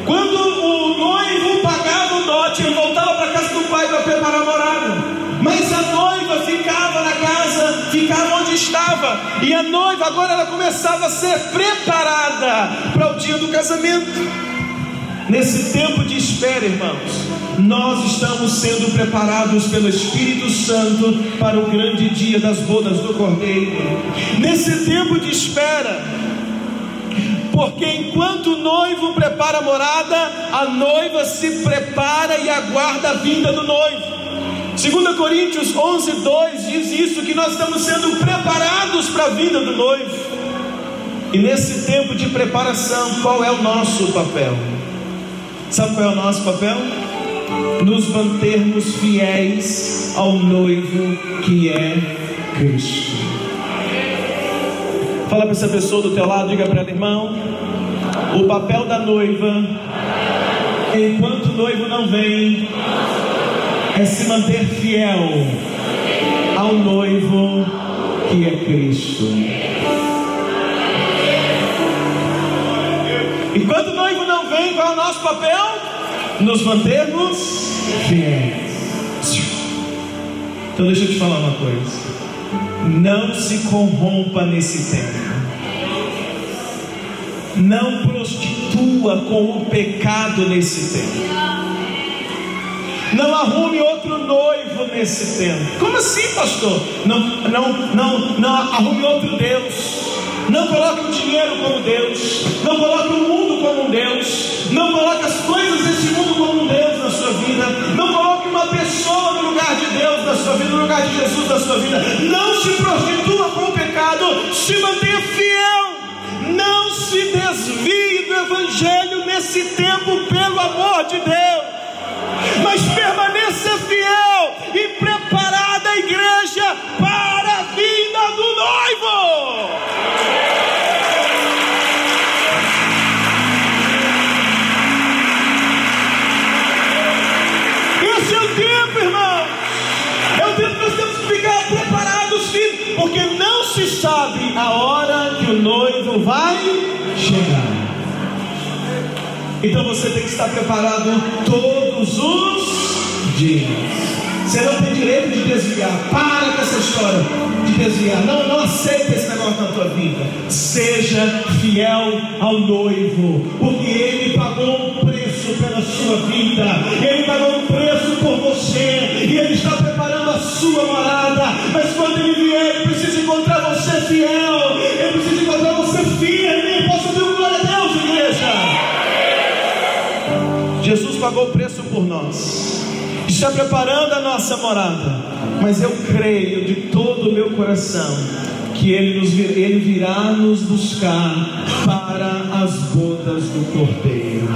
Quando o noivo pagava o dote, ele voltava para a casa do pai para preparar a morada. Mas a noiva ficava na casa, ficava onde estava. E a noiva agora ela começava a ser preparada para o dia do casamento. Nesse tempo de espera, irmãos, nós estamos sendo preparados pelo Espírito Santo para o grande dia das bodas do Cordeiro. Nesse tempo de espera, porque enquanto o noivo prepara a morada, a noiva se prepara e aguarda a vinda do noivo. 2 Coríntios 11, 2 diz isso: que nós estamos sendo preparados para a vinda do noivo. E nesse tempo de preparação, qual é o nosso papel? Sabe qual é o nosso papel? Nos mantermos fiéis ao noivo que é Cristo. Fala para essa pessoa do teu lado, diga para ela, irmão, o papel da noiva, enquanto o noivo não vem, é se manter fiel ao noivo que é Cristo. Enquanto o noivo não vem, qual é o nosso papel? Nos mantermos fiéis. Então deixa eu te falar uma coisa. Não se corrompa nesse tempo. Não prostitua com o pecado nesse tempo. Não arrume outro noivo nesse tempo. Como assim, pastor? Não, não, não, não arrume outro Deus. Não coloque o dinheiro como Deus. Não coloque o mundo como um Deus. Não coloque as coisas desse mundo como um Deus na sua vida. Não coloque uma pessoa no lugar de Deus na sua vida, no lugar de Jesus na sua vida. Não se prostitua com o pecado. Se mantenha fiel. Não se desvie do Evangelho nesse tempo, pelo amor de Deus. Mas permaneça fiel e preparada a igreja para se sabe a hora que o noivo vai chegar. Então você tem que estar preparado todos os dias. Você não tem direito de desviar. Para com essa história de desviar. Não, não aceita esse negócio na tua vida. Seja fiel ao noivo, porque ele pagou um preço pela sua vida. Ele pagou um preço por você e ele está preparando a sua morada. Pagou o preço por nós. Está preparando a nossa morada. Mas eu creio de todo o meu coração que ele, nos, ele virá nos buscar para as bodas do Cordeiro.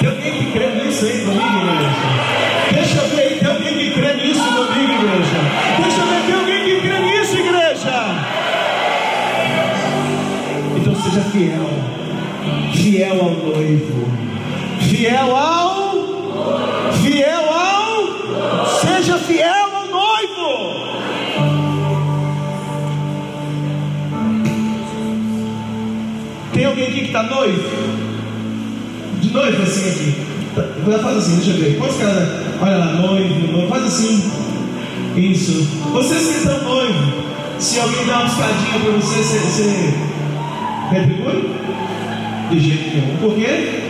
Tem alguém que crê nisso aí comigo, igreja? Deixa eu ver, tem alguém que crê nisso comigo, igreja? Deixa eu ver, tem alguém que crê nisso, igreja? Então seja fiel, fiel ao noivo, fiel ao, fiel ao, seja fiel ao noivo. Tem alguém aqui que está noivo? De noivo assim aqui. Faz assim, deixa eu ver. Quantos caras. Olha lá, noivo, noivo. Faz assim. Isso. Vocês que estão noivo, se alguém dá uma piscadinha para você, você, você retribui? De jeito nenhum. Por quê?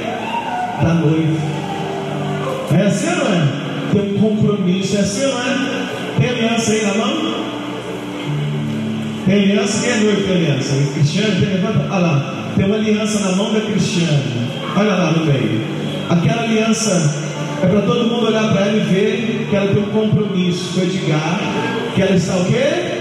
Está noivo. É assim ou não é? Tem um compromisso. É assim ou não é? Tem aliança aí na mão? Tem aliança? Quem é noivo tem aliança? Cristiano? Tem, levanta. Olha lá. Tem uma aliança na mão da Cristiana. Olha lá no meio. Aquela aliança é para todo mundo olhar para ela e ver que ela tem um compromisso com Edgar, que ela está o quê?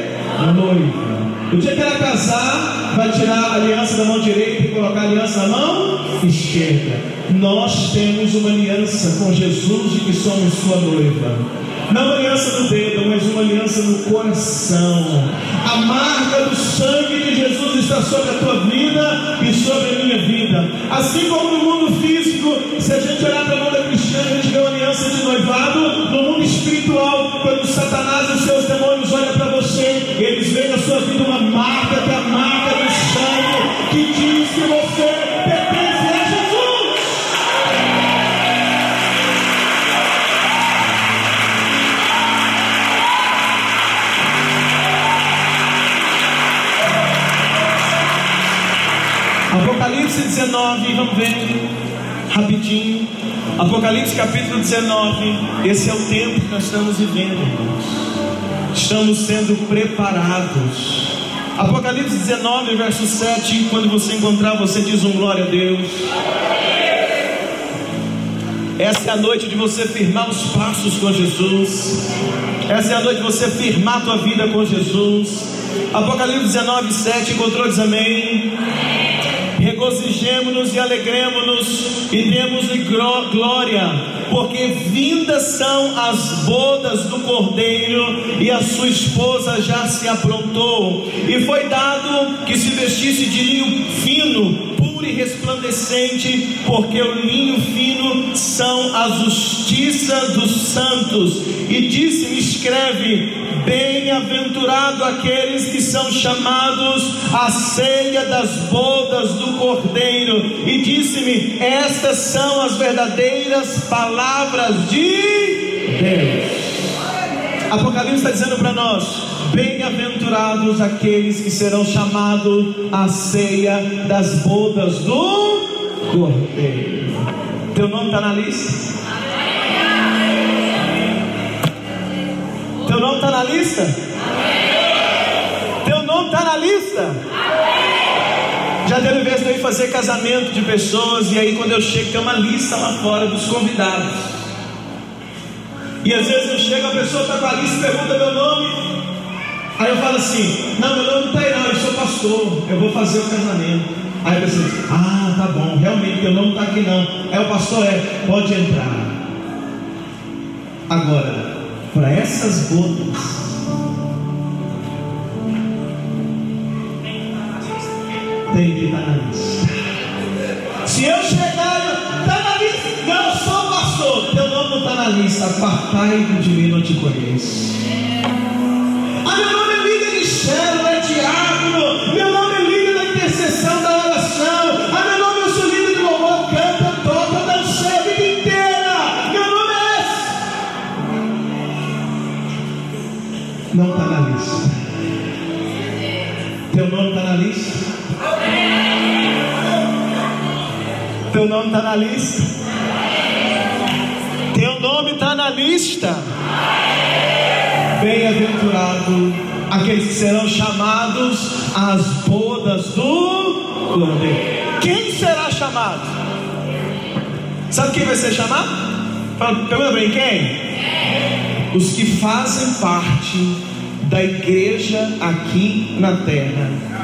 Noiva. O dia que ela casar, vai tirar a aliança da mão direita e colocar a aliança na mão esquerda. Nós temos uma aliança com Jesus de que somos sua noiva. Não uma aliança no dedo, mas uma aliança no coração. A marca do sangue de Jesus está sobre a tua vida e sobre a minha vida. Assim como no mundo físico, se a gente olhar para a mão da cristiana, a gente sua vida uma marca, que é a marca do sangue, que diz que você pertence a Jesus. Apocalipse 19, vamos ver rapidinho. Apocalipse capítulo 19. Esse é o tempo que nós estamos vivendo, irmãos. Estamos sendo preparados. Apocalipse 19, verso 7. Quando você encontrar, você diz um glória a Deus. Essa é a noite de você firmar os passos com Jesus. Essa é a noite de você firmar a tua vida com Jesus. Apocalipse 19, 7. Encontrou? Diz amém. Regozijemos-nos e alegremos-nos e demos-lhe glória, porque vindas são as bodas do cordeiro e a sua esposa já se aprontou. E foi dado que se vestisse de linho fino, puro e resplandecente, porque o linho fino são a justiça dos santos. E disse-me: escreve Bem-aventurado aqueles que são chamados à ceia das bodas do Cordeiro. E disse-me: Estas são as verdadeiras palavras de Deus. Apocalipse está dizendo para nós: Bem-aventurados aqueles que serão chamados à ceia das bodas do Cordeiro. Teu nome está na lista? Teu nome está na lista? Teu nome está na lista? Já teve vez de eu ir fazer casamento de pessoas e aí quando eu chego tem uma lista lá fora dos convidados. E às vezes eu chego, a pessoa está com a lista e pergunta meu nome. Aí eu falo assim, não, meu nome não está aí não, eu sou pastor, eu vou fazer o casamento. Aí a pessoa diz, ah, tá bom, realmente meu nome está aqui não. É o pastor, é, pode entrar. Agora, para essas bodas. Tem que estar na lista. Se eu chegar, está na lista. Não sou pastor, teu nome não está na lista. Apartai de mim, não te conheço. Ah, meu nome é líder de célula, é Teu nome está na lista. Teu nome está na lista. Bem-aventurado aqueles que serão chamados às bodas do Cordeiro. Quem será chamado? Sabe quem vai ser chamado? Pergunta para quem? Os que fazem parte da igreja aqui na terra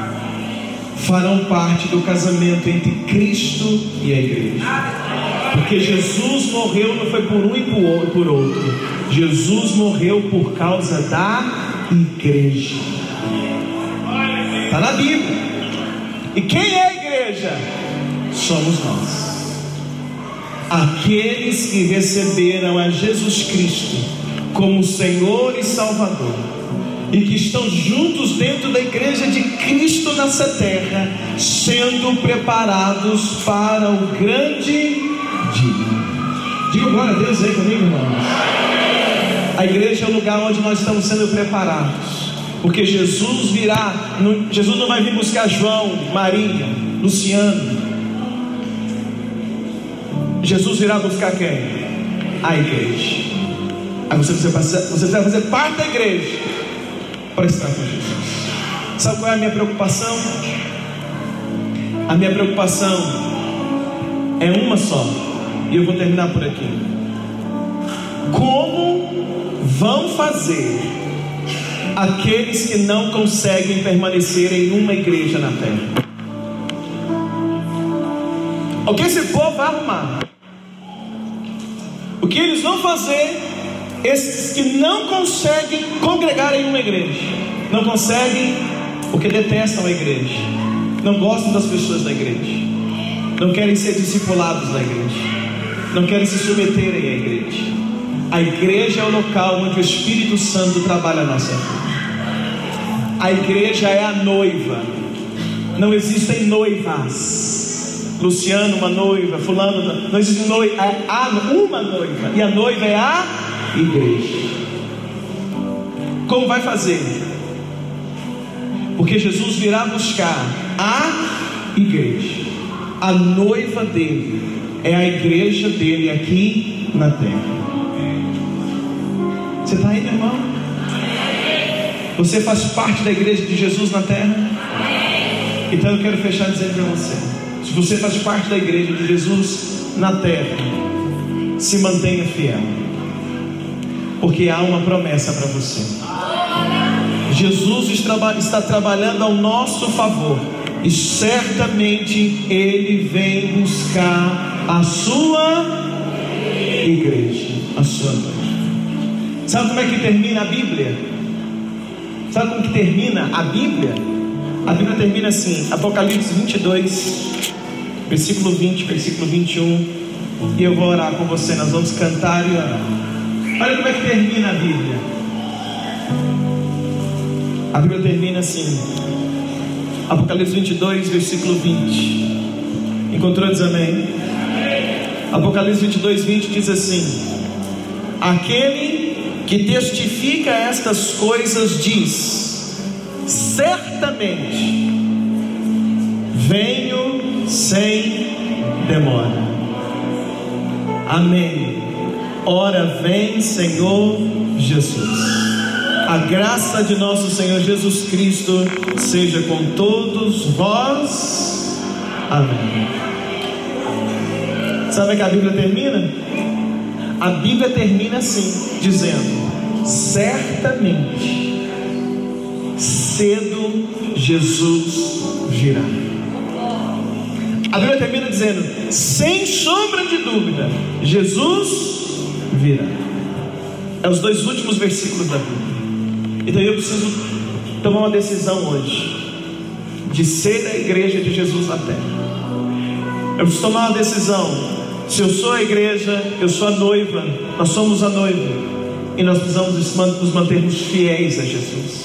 farão parte do casamento entre Cristo e a igreja. Porque Jesus morreu não foi por um e por outro. Jesus morreu por causa da igreja. Está na Bíblia. E quem é a igreja? Somos nós. Aqueles que receberam a Jesus Cristo como Senhor e Salvador e que estão juntos dentro da igreja de Cristo nessa terra, sendo preparados para o grande dia. Diga glória a Deus aí comigo, irmãos. A igreja é o lugar onde nós estamos sendo preparados, porque Jesus virá. Jesus não vai vir buscar João, Maria, Luciano. Jesus virá buscar quem? A igreja. Aí você precisa, você precisa fazer parte da igreja para estar com Jesus. Sabe qual é a minha preocupação? A minha preocupação é uma só, e eu vou terminar por aqui. Como vão fazer aqueles que não conseguem permanecer em uma igreja na terra? O que esse povo vai arrumar? O que eles vão fazer esses que não conseguem congregar em uma igreja, não conseguem porque detestam a igreja, não gostam das pessoas da igreja, não querem ser discipulados na igreja, não querem se submeterem à igreja. A igreja é o local onde o Espírito Santo trabalha a nossa vida. A igreja é a noiva. Não existem noivas. Luciano, uma noiva, fulano, não existe noiva, há uma noiva, e a noiva é a igreja. Como vai fazer? Porque Jesus virá buscar a igreja, a noiva dele, é a igreja dele aqui na terra. Você está aí, meu irmão? Você faz parte da igreja de Jesus na terra? Então eu quero fechar dizendo para você: se você faz parte da igreja de Jesus na terra, se mantenha fiel, porque há uma promessa para você. Jesus está trabalhando ao nosso favor e certamente Ele vem buscar a sua igreja, a sua noiva. Sabe como é que termina a Bíblia? Sabe como que termina a Bíblia? A Bíblia termina assim, Apocalipse 22, versículo 20, versículo 21. E eu vou orar com você, nós vamos cantar e orar. Olha como é que termina a Bíblia. A Bíblia termina assim, Apocalipse 22, versículo 20. Encontrou? Diz amém. Apocalipse 22, 20 diz assim: Aquele que testifica estas coisas diz: certamente venho sem demora. Amém. Ora vem, Senhor Jesus. A graça de nosso Senhor Jesus Cristo seja com todos vós. Amém. Sabe que a Bíblia termina? A Bíblia termina assim, dizendo: certamente, cedo Jesus virá. A Bíblia termina dizendo: sem sombra de dúvida, Jesus virá. É os dois últimos versículos da Bíblia. Então eu preciso tomar uma decisão hoje de ser a igreja de Jesus na terra. Eu preciso tomar uma decisão se eu sou a igreja, eu sou a noiva, nós somos a noiva, e nós precisamos nos mantermos fiéis a Jesus.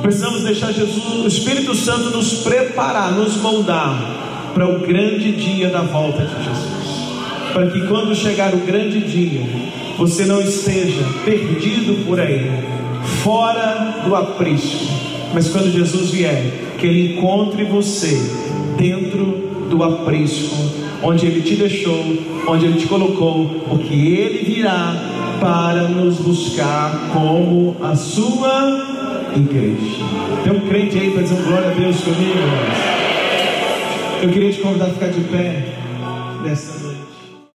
Precisamos deixar Jesus, o Espírito Santo nos preparar, nos moldar para o grande dia da volta de Jesus. Para que quando chegar o grande dia, você não esteja perdido por aí, fora do aprisco, mas quando Jesus vier, que Ele encontre você dentro do aprisco, onde Ele te deixou, onde Ele te colocou, porque Ele virá para nos buscar como a sua igreja. Tem um crente aí para dizer glória a Deus comigo? Eu queria te convidar a ficar de pé nessa noite.